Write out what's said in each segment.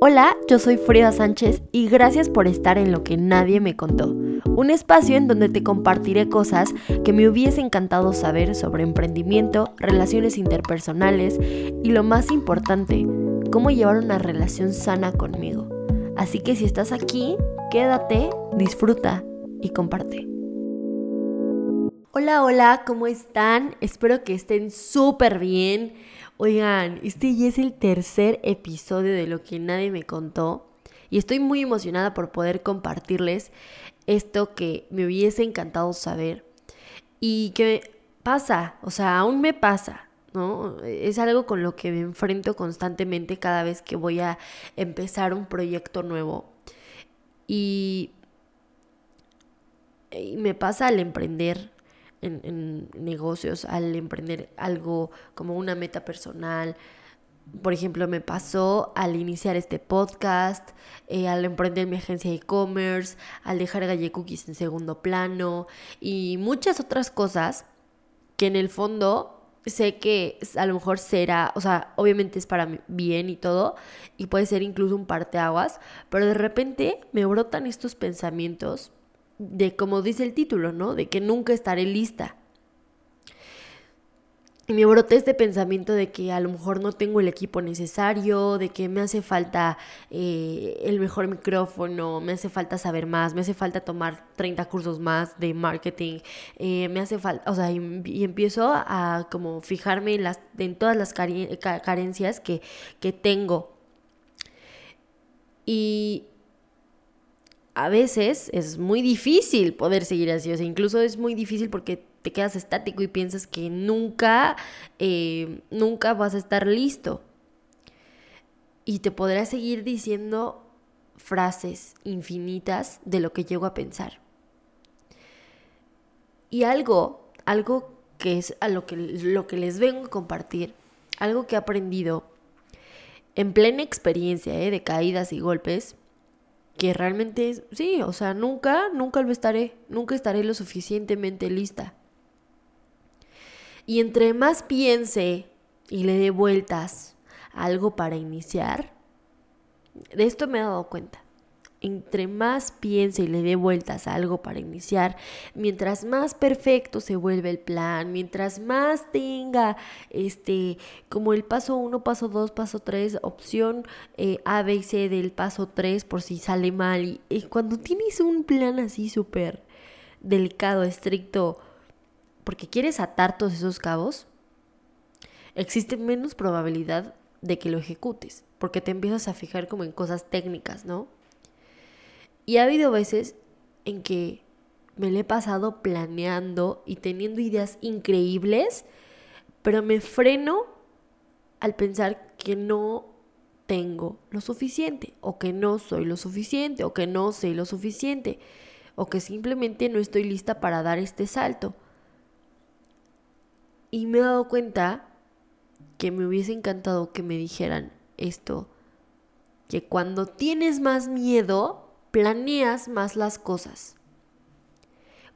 Hola, yo soy Frida Sánchez y gracias por estar en Lo que nadie me contó, un espacio en donde te compartiré cosas que me hubiese encantado saber sobre emprendimiento, relaciones interpersonales y lo más importante, cómo llevar una relación sana conmigo. Así que si estás aquí, quédate, disfruta y comparte. Hola, hola, ¿cómo están? Espero que estén súper bien. Oigan, este ya es el tercer episodio de lo que nadie me contó y estoy muy emocionada por poder compartirles esto que me hubiese encantado saber y que pasa, o sea, aún me pasa, ¿no? Es algo con lo que me enfrento constantemente cada vez que voy a empezar un proyecto nuevo y, y me pasa al emprender en, negocios, al emprender algo como una meta personal. Por ejemplo, me pasó al iniciar este podcast, eh, al emprender mi agencia de e-commerce, al dejar Galle Cookies en segundo plano y muchas otras cosas que en el fondo sé que a lo mejor será, o sea, obviamente es para bien y todo, y puede ser incluso un parteaguas, pero de repente me brotan estos pensamientos de como dice el título, ¿no? De que nunca estaré lista. Y me broté este pensamiento de que a lo mejor no tengo el equipo necesario, de que me hace falta eh, el mejor micrófono, me hace falta saber más, me hace falta tomar 30 cursos más de marketing, eh, me hace falta, o sea, y, empiezo a como fijarme en, las, en todas las carencias que, que tengo. Y a veces es muy difícil poder seguir así, o sea, incluso es muy difícil porque te quedas estático y piensas que nunca, eh, nunca vas a estar listo. Y te podrás seguir diciendo frases infinitas de lo que llego a pensar. Y algo, algo que es a lo que, lo que les vengo a compartir, algo que he aprendido en plena experiencia eh, de caídas y golpes, que realmente sí, o sea, nunca, nunca lo estaré, nunca estaré lo suficientemente lista. Y entre más piense y le dé vueltas a algo para iniciar, de esto me he dado cuenta entre más piense y le dé vueltas a algo para iniciar, mientras más perfecto se vuelve el plan, mientras más tenga este como el paso 1, paso 2, paso 3, opción eh, A, B y C del paso 3 por si sale mal. Y, cuando tienes un plan así súper delicado, estricto, porque quieres atar todos esos cabos, existe menos probabilidad de que lo ejecutes, porque te empiezas a fijar como en cosas técnicas, ¿no? Y ha habido veces en que me le he pasado planeando y teniendo ideas increíbles, pero me freno al pensar que no tengo lo suficiente, o que no soy lo suficiente, o que no sé lo suficiente, o que simplemente no estoy lista para dar este salto. Y me he dado cuenta que me hubiese encantado que me dijeran esto, que cuando tienes más miedo, planeas más las cosas.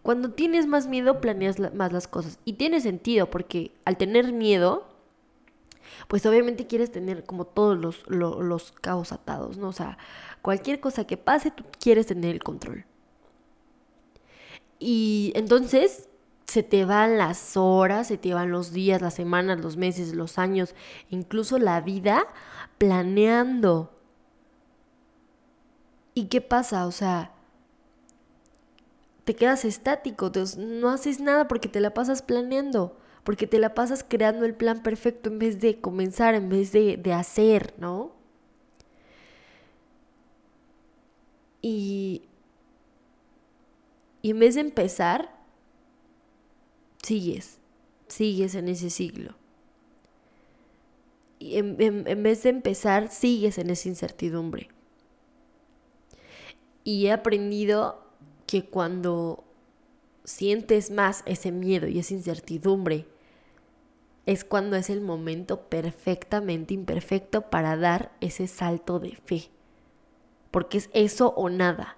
Cuando tienes más miedo, planeas más las cosas. Y tiene sentido, porque al tener miedo, pues obviamente quieres tener como todos los, los, caos atados, ¿no? O sea, cualquier cosa que pase, tú quieres tener el control. Y entonces se te van las horas, se te van los días, las semanas, los meses, los años, incluso la vida planeando ¿Y qué pasa? O sea, te quedas estático, no haces nada porque te la pasas planeando, porque te la pasas creando el plan perfecto en vez de comenzar, en vez de, de hacer, ¿no? Y, y en vez de empezar, sigues, sigues en ese siglo. Y en vez de empezar, sigues en esa incertidumbre. Y he aprendido que cuando sientes más ese miedo y esa incertidumbre, es cuando es el momento perfectamente imperfecto para dar ese salto de fe. Porque es eso o nada.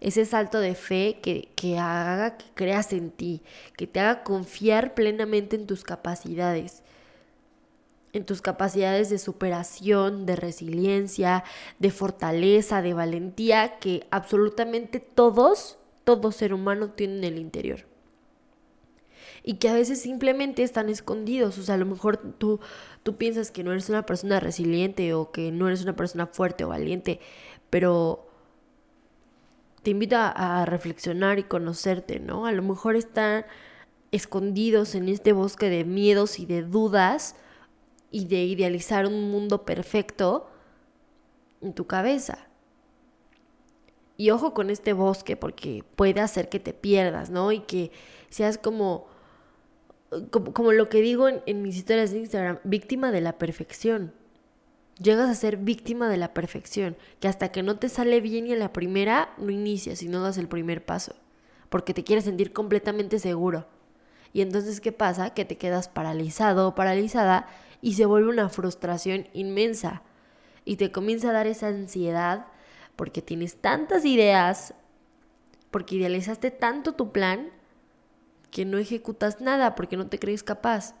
Ese salto de fe que, que haga que creas en ti, que te haga confiar plenamente en tus capacidades. En tus capacidades de superación, de resiliencia, de fortaleza, de valentía que absolutamente todos, todo ser humano tiene en el interior. Y que a veces simplemente están escondidos. O sea, a lo mejor tú, tú piensas que no eres una persona resiliente o que no eres una persona fuerte o valiente, pero te invito a, a reflexionar y conocerte, ¿no? A lo mejor están escondidos en este bosque de miedos y de dudas y de idealizar un mundo perfecto en tu cabeza. Y ojo con este bosque porque puede hacer que te pierdas, ¿no? Y que seas como, como, lo que digo en, mis historias de Instagram, víctima de la perfección. Llegas a ser víctima de la perfección, que hasta que no te sale bien y a la primera no inicias y no das el primer paso, porque te quieres sentir completamente seguro. Y entonces, ¿qué pasa? Que te quedas paralizado o paralizada y se vuelve una frustración inmensa. Y te comienza a dar esa ansiedad porque tienes tantas ideas, porque idealizaste tanto tu plan, que no ejecutas nada porque no te crees capaz.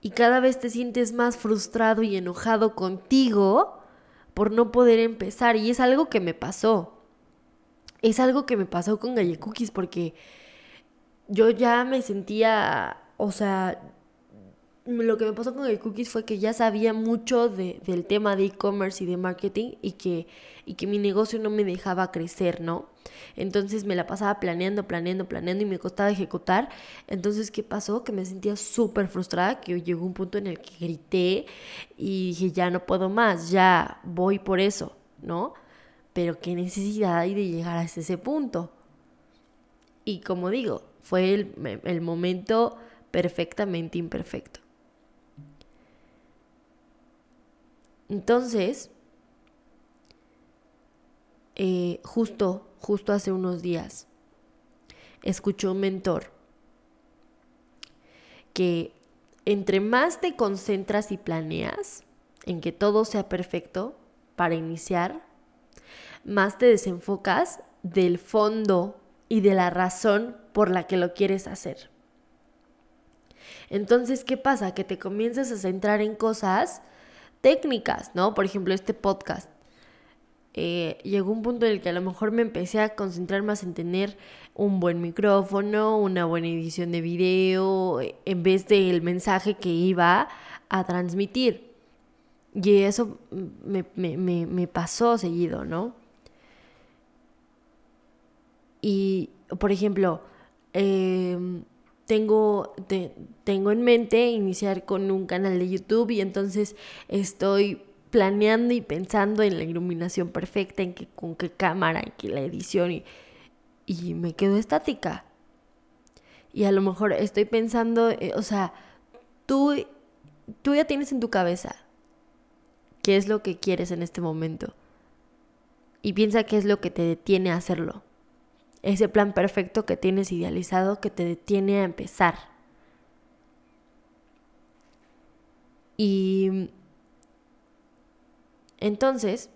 Y cada vez te sientes más frustrado y enojado contigo por no poder empezar. Y es algo que me pasó. Es algo que me pasó con Galle Cookies porque yo ya me sentía, o sea, lo que me pasó con el cookies fue que ya sabía mucho de, del tema de e-commerce y de marketing y que, y que mi negocio no me dejaba crecer, ¿no? Entonces me la pasaba planeando, planeando, planeando y me costaba ejecutar. Entonces, ¿qué pasó? Que me sentía súper frustrada, que llegó un punto en el que grité y dije, ya no puedo más, ya voy por eso, ¿no? Pero qué necesidad hay de llegar a ese punto. Y como digo, fue el, el momento perfectamente imperfecto. Entonces, eh, justo, justo hace unos días, escuchó un mentor que entre más te concentras y planeas en que todo sea perfecto para iniciar, más te desenfocas del fondo y de la razón por la que lo quieres hacer. Entonces, ¿qué pasa? Que te comienzas a centrar en cosas técnicas, ¿no? Por ejemplo, este podcast. Eh, llegó un punto en el que a lo mejor me empecé a concentrar más en tener un buen micrófono, una buena edición de video, en vez del mensaje que iba a transmitir. Y eso me, me pasó seguido, ¿no? Y, por ejemplo, eh, tengo, tengo en mente iniciar con un canal de YouTube y entonces estoy planeando y pensando en la iluminación perfecta, en que, con qué cámara, en qué la edición y, y me quedo estática. Y a lo mejor estoy pensando, eh, o sea, tú, tú ya tienes en tu cabeza qué es lo que quieres en este momento. Y piensa qué es lo que te detiene a hacerlo ese plan perfecto que tienes idealizado que te detiene a empezar. Y entonces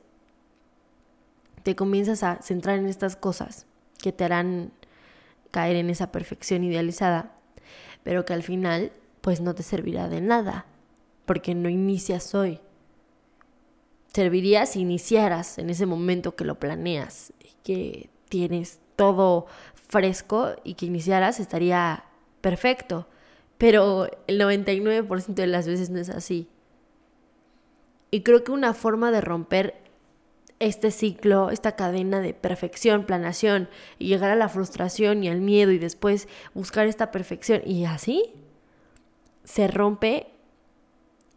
te comienzas a centrar en estas cosas que te harán caer en esa perfección idealizada, pero que al final pues no te servirá de nada, porque no inicias hoy. Serviría si iniciaras en ese momento que lo planeas, que tienes todo fresco y que iniciaras estaría perfecto. Pero el 99% de las veces no es así. Y creo que una forma de romper este ciclo, esta cadena de perfección, planación, y llegar a la frustración y al miedo y después buscar esta perfección y así, se rompe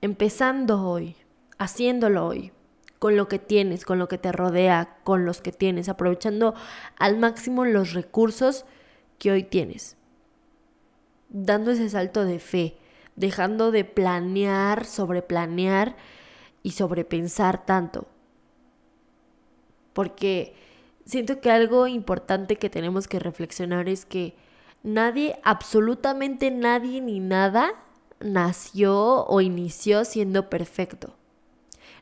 empezando hoy, haciéndolo hoy con lo que tienes, con lo que te rodea, con los que tienes, aprovechando al máximo los recursos que hoy tienes. Dando ese salto de fe, dejando de planear, sobreplanear y sobrepensar tanto. Porque siento que algo importante que tenemos que reflexionar es que nadie, absolutamente nadie ni nada nació o inició siendo perfecto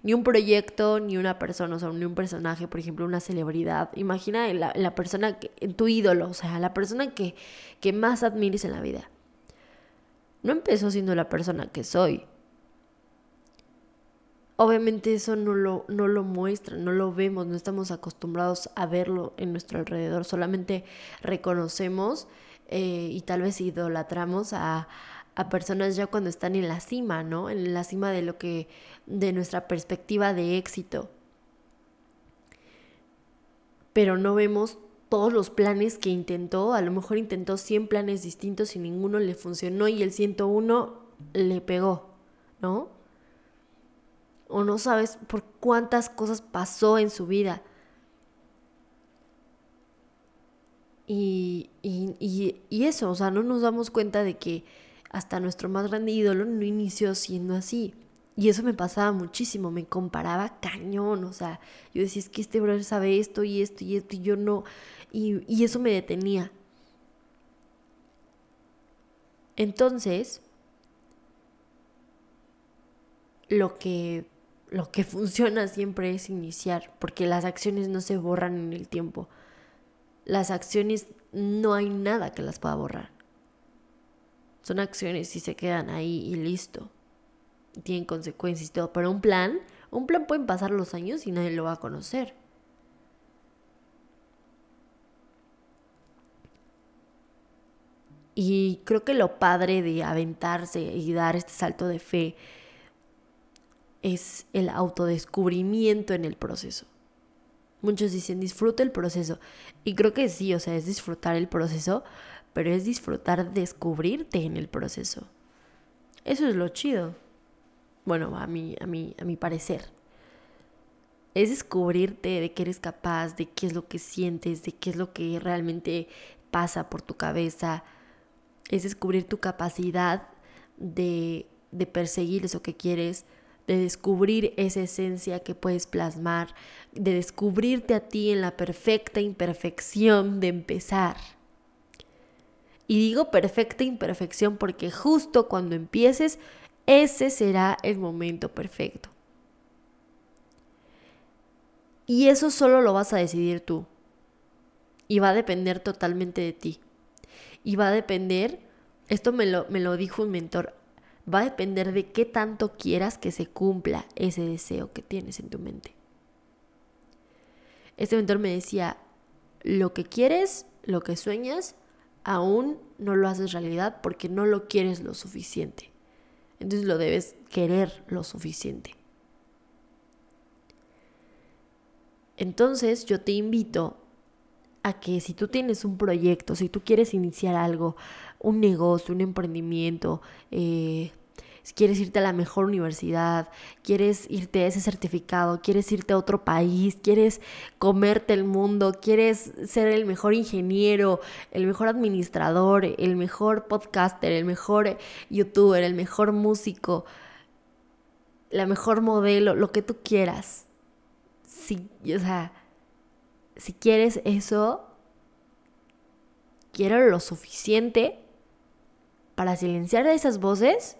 ni un proyecto, ni una persona, o sea, ni un personaje, por ejemplo, una celebridad. Imagina la, la persona, que, tu ídolo, o sea, la persona que, que más admires en la vida. No empezó siendo la persona que soy. obviamente eso no lo, no lo muestra, no lo vemos, no estamos acostumbrados a verlo en nuestro alrededor, solamente reconocemos eh, y tal vez idolatramos a, a personas ya cuando están en la cima, ¿no? En la cima de lo que, de nuestra perspectiva de éxito. Pero no vemos todos los planes que intentó, a lo mejor intentó 100 planes distintos y ninguno le funcionó y el 101 le pegó, ¿no? O no sabes por cuántas cosas pasó en su vida. Y, y, y, eso, o sea, no nos damos cuenta de que hasta nuestro más grande ídolo no inició siendo así. Y eso me pasaba muchísimo, me comparaba cañón, o sea, yo decía, es que este brother sabe esto y esto y esto y yo no, y, y eso me detenía. Entonces, lo que, lo que funciona siempre es iniciar, porque las acciones no se borran en el tiempo. Las acciones no hay nada que las pueda borrar. Son acciones y se quedan ahí y listo. Tienen consecuencias y todo. Pero un plan, un plan pueden pasar los años y nadie lo va a conocer. Y creo que lo padre de aventarse y dar este salto de fe es el autodescubrimiento en el proceso. Muchos dicen disfruta el proceso. Y creo que sí, o sea, es disfrutar el proceso, pero es disfrutar descubrirte en el proceso. Eso es lo chido. Bueno, a mí, a mí, a mi parecer. Es descubrirte de qué eres capaz, de qué es lo que sientes, de qué es lo que realmente pasa por tu cabeza. Es descubrir tu capacidad de, de perseguir eso que quieres, de descubrir esa esencia que puedes plasmar, de descubrirte a ti en la perfecta imperfección de empezar. Y digo perfecta imperfección porque justo cuando empieces, ese será el momento perfecto. Y eso solo lo vas a decidir tú. Y va a depender totalmente de ti. Y va a depender, esto me lo, me lo dijo un mentor, va a depender de qué tanto quieras que se cumpla ese deseo que tienes en tu mente. Este mentor me decía, lo que quieres, lo que sueñas, aún no lo haces realidad porque no lo quieres lo suficiente. Entonces lo debes querer lo suficiente. Entonces yo te invito a que si tú tienes un proyecto, si tú quieres iniciar algo, un negocio, un emprendimiento, eh, quieres irte a la mejor universidad, quieres irte a ese certificado, quieres irte a otro país, quieres comerte el mundo, quieres ser el mejor ingeniero, el mejor administrador, el mejor podcaster, el mejor youtuber, el mejor músico, la mejor modelo, lo que tú quieras. Si, o sea, si quieres eso, quiero lo suficiente para silenciar esas voces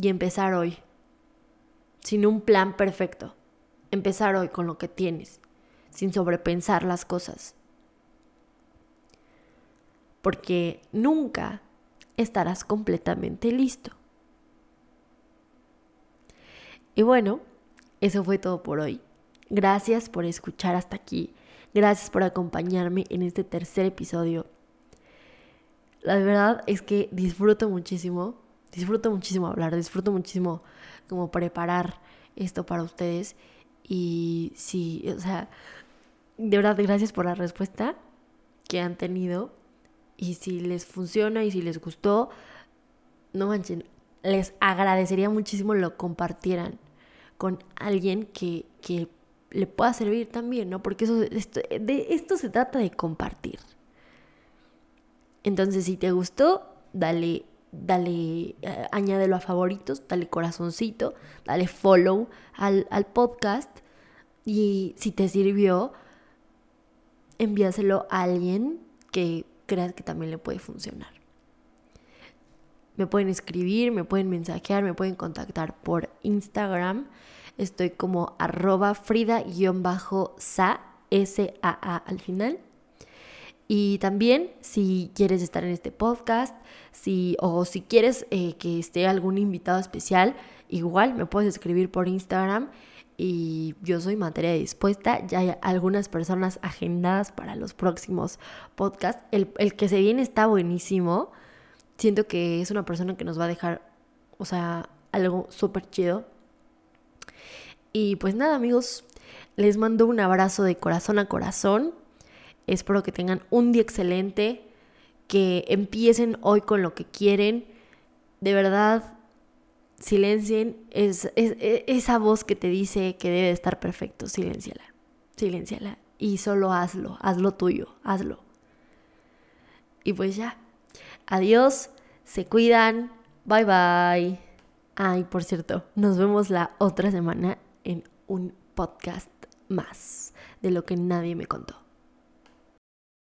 y empezar hoy, sin un plan perfecto. Empezar hoy con lo que tienes, sin sobrepensar las cosas. Porque nunca estarás completamente listo. Y bueno, eso fue todo por hoy. Gracias por escuchar hasta aquí. Gracias por acompañarme en este tercer episodio. La verdad es que disfruto muchísimo disfruto muchísimo hablar, disfruto muchísimo como preparar esto para ustedes. Y sí, o sea, de verdad, gracias por la respuesta que han tenido. Y si les funciona y si les gustó, no manchen, les agradecería muchísimo lo compartieran con alguien que, que le pueda servir también, ¿no? Porque eso, esto, de esto se trata de compartir. Entonces, si te gustó, dale dale, eh, añádelo a favoritos, dale corazoncito, dale follow al, al, podcast y si te sirvió, envíaselo a alguien que creas que también le puede funcionar. Me pueden escribir, me pueden mensajear, me pueden contactar por Instagram. Estoy como arroba frida-sa, S-A-A al final. Y también si quieres estar en este podcast, si, o si quieres eh, que esté algún invitado especial, igual me puedes escribir por Instagram y yo soy materia dispuesta. Ya hay algunas personas agendadas para los próximos podcasts. El, el, que se viene está buenísimo. Siento que es una persona que nos va a dejar, o sea, algo súper chido. Y pues nada, amigos, les mando un abrazo de corazón a corazón. Espero que tengan un día excelente, que empiecen hoy con lo que quieren. De verdad, silencien es, esa voz que te dice que debe estar perfecto. Silenciala, silenciala. Y solo hazlo, hazlo tuyo, hazlo. Y pues ya. Adiós, se cuidan, bye bye. Ay, por cierto, nos vemos la otra semana en un podcast más de lo que nadie me contó.